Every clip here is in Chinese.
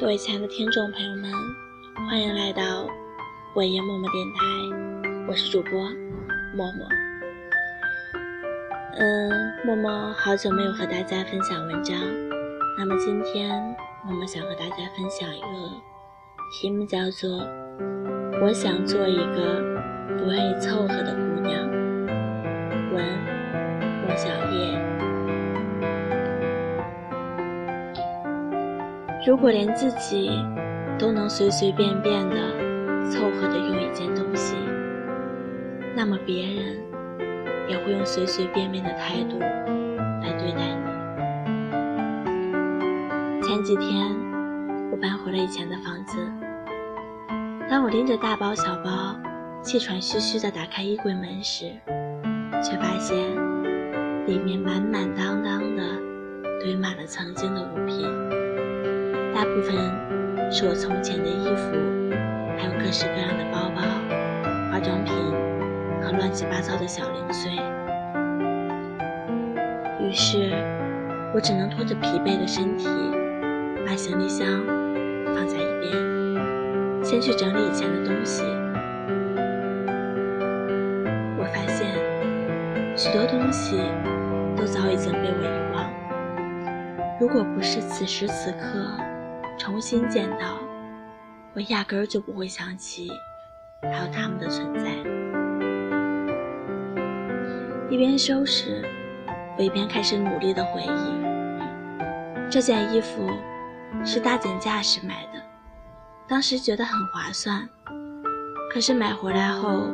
各位亲爱的听众朋友们，欢迎来到伟言默默电台，我是主播默默。嗯，默默好久没有和大家分享文章，那么今天默默想和大家分享一个题目，叫做“我想做一个不愿意凑合的姑娘”。文：莫小叶。如果连自己都能随随便便的凑合的用一件东西，那么别人也会用随随便便的态度来对待你。前几天我搬回了以前的房子，当我拎着大包小包、气喘吁吁的打开衣柜门时，却发现里面满满当当的堆满了曾经的物品。大部分是我从前的衣服，还有各式各样的包包、化妆品和乱七八糟的小零碎。于是，我只能拖着疲惫的身体，把行李箱放在一边，先去整理以前的东西。我发现，许多东西都早已经被我遗忘。如果不是此时此刻，重新见到，我压根儿就不会想起还有他们的存在。一边收拾，我一边开始努力的回忆。这件衣服是大减价时买的，当时觉得很划算，可是买回来后，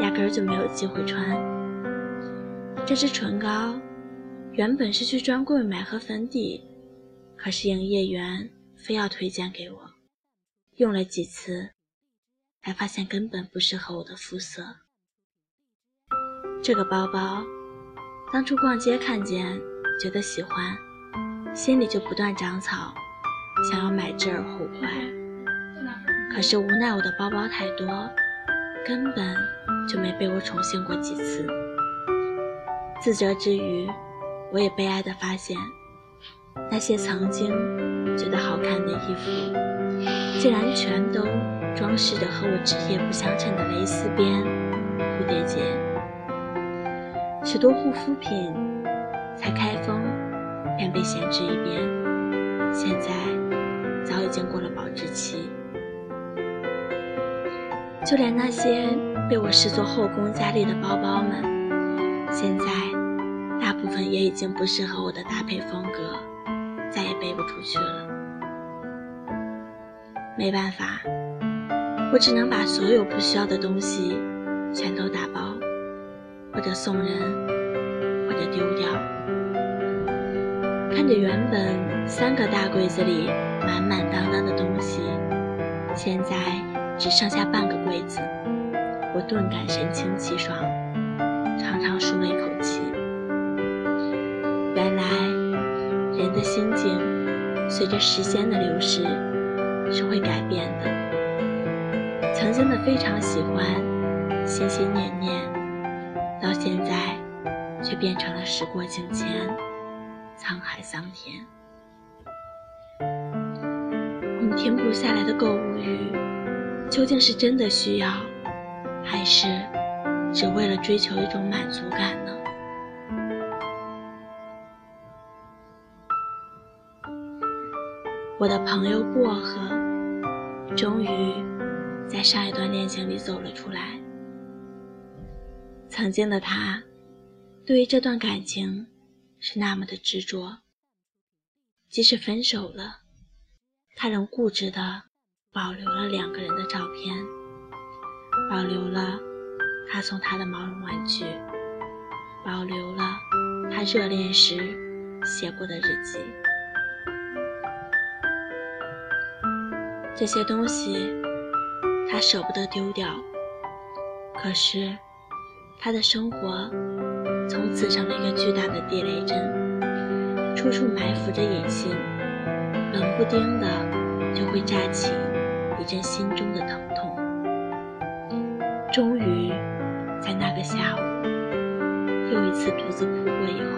压根儿就没有机会穿。这支唇膏原本是去专柜买盒粉底，可是营业员。非要推荐给我，用了几次，才发现根本不适合我的肤色。这个包包，当初逛街看见，觉得喜欢，心里就不断长草，想要买之而后快。可是无奈我的包包太多，根本就没被我宠幸过几次。自责之余，我也悲哀地发现。那些曾经觉得好看的衣服，竟然全都装饰着和我职业不相称的蕾丝边、蝴蝶结。许多护肤品才开封便被闲置一边，现在早已经过了保质期。就连那些被我视作后宫佳丽的包包们，现在大部分也已经不适合我的搭配风格。背不出去了，没办法，我只能把所有不需要的东西全都打包，或者送人，或者丢掉。看着原本三个大柜子里满满当当的东西，现在只剩下半个柜子，我顿感神清气爽，长长舒了一口气。原来。的心境随着时间的流逝是会改变的。曾经的非常喜欢、心心念念，到现在却变成了时过境迁、沧海桑田。我们停不下来的购物欲，究竟是真的需要，还是只为了追求一种满足感呢？我的朋友薄荷，终于在上一段恋情里走了出来。曾经的他，对于这段感情是那么的执着，即使分手了，他仍固执的保留了两个人的照片，保留了他送他的毛绒玩具，保留了他热恋时写过的日记。这些东西，他舍不得丢掉。可是，他的生活从此成了一个巨大的地雷阵，处处埋伏着隐性，冷不丁的就会炸起一阵心中的疼痛。终于，在那个下午，又一次独自哭过以后，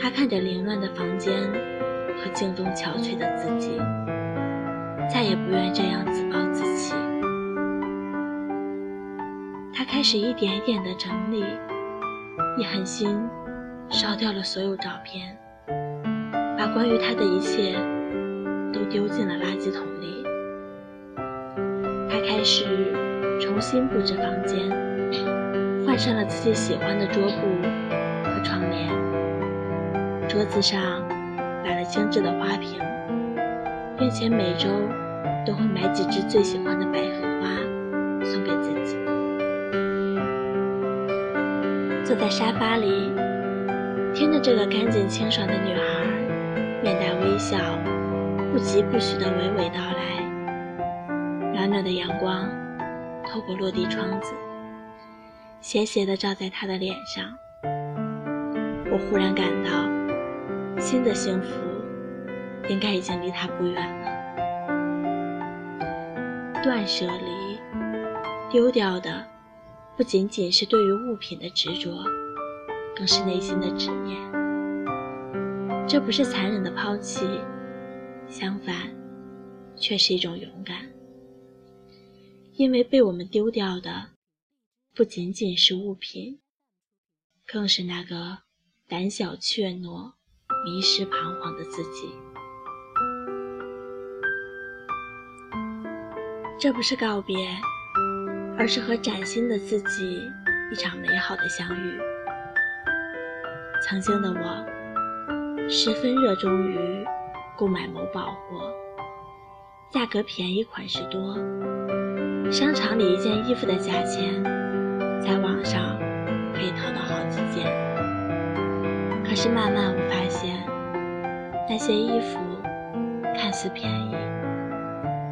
他看着凌乱的房间，和镜中憔悴的自己，再也不愿这样自暴自弃。他开始一点一点的整理，一狠心烧掉了所有照片，把关于他的一切都丢进了垃圾桶里。他开始重新布置房间，换上了自己喜欢的桌布和窗帘，桌子上摆了精致的花瓶，并且每周都会买几支最喜欢的百合花送给自己。坐在沙发里，听着这个干净清爽的女孩面带微笑、不疾不徐的娓娓道来。暖暖的阳光透过落地窗子，斜斜地照在她的脸上。我忽然感到，新的幸福应该已经离他不远了。断舍离，丢掉的。不仅仅是对于物品的执着，更是内心的执念。这不是残忍的抛弃，相反，却是一种勇敢。因为被我们丢掉的，不仅仅是物品，更是那个胆小怯懦、迷失彷徨的自己。这不是告别。而是和崭新的自己一场美好的相遇。曾经的我，十分热衷于购买某宝货，价格便宜，款式多，商场里一件衣服的价钱，在网上可以淘到好几件。可是慢慢我发现，那些衣服看似便宜，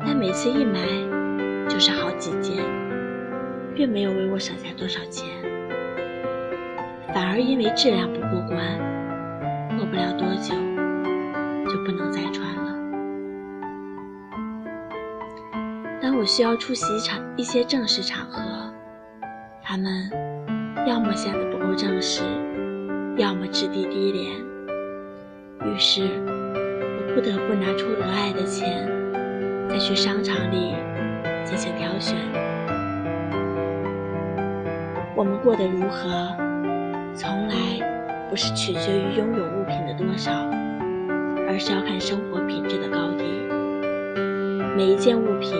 但每次一买就是好几件。并没有为我省下多少钱，反而因为质量不过关，过不了多久就不能再穿了。当我需要出席场一些正式场合，他们要么显得不够正式，要么质地低廉，于是我不得不拿出额外的钱，再去商场里进行挑选。我们过得如何，从来不是取决于拥有物品的多少，而是要看生活品质的高低。每一件物品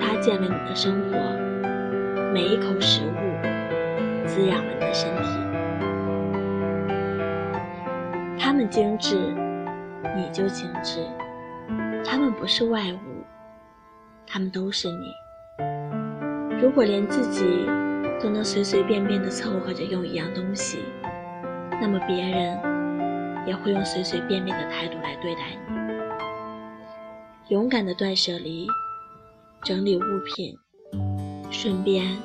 搭建了你的生活，每一口食物滋养了你的身体。他们精致，你就精致；他们不是外物，他们都是你。如果连自己，都能随随便便的凑合着用一样东西，那么别人也会用随随便便的态度来对待你。勇敢的断舍离，整理物品，顺便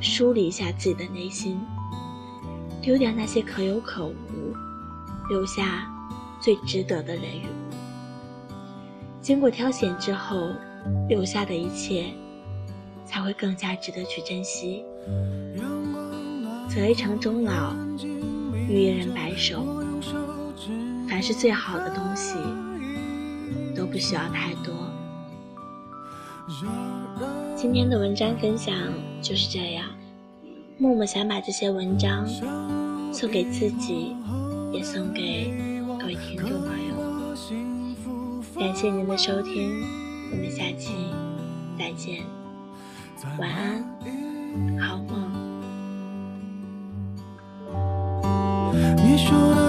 梳理一下自己的内心，丢掉那些可有可无，留下最值得的人与物。经过挑选之后，留下的一切才会更加值得去珍惜。择一城终老，遇一人白首。凡是最好的东西，都不需要太多。今天的文章分享就是这样。默默想把这些文章送给自己，也送给各位听众朋友。感谢您的收听，我们下期再见，晚安。好梦。你说的。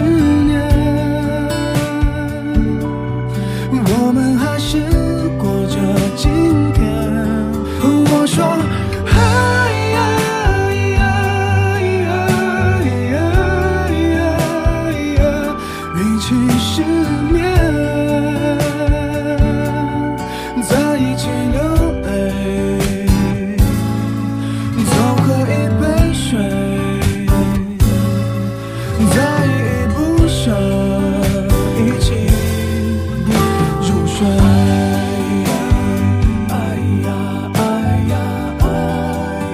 思念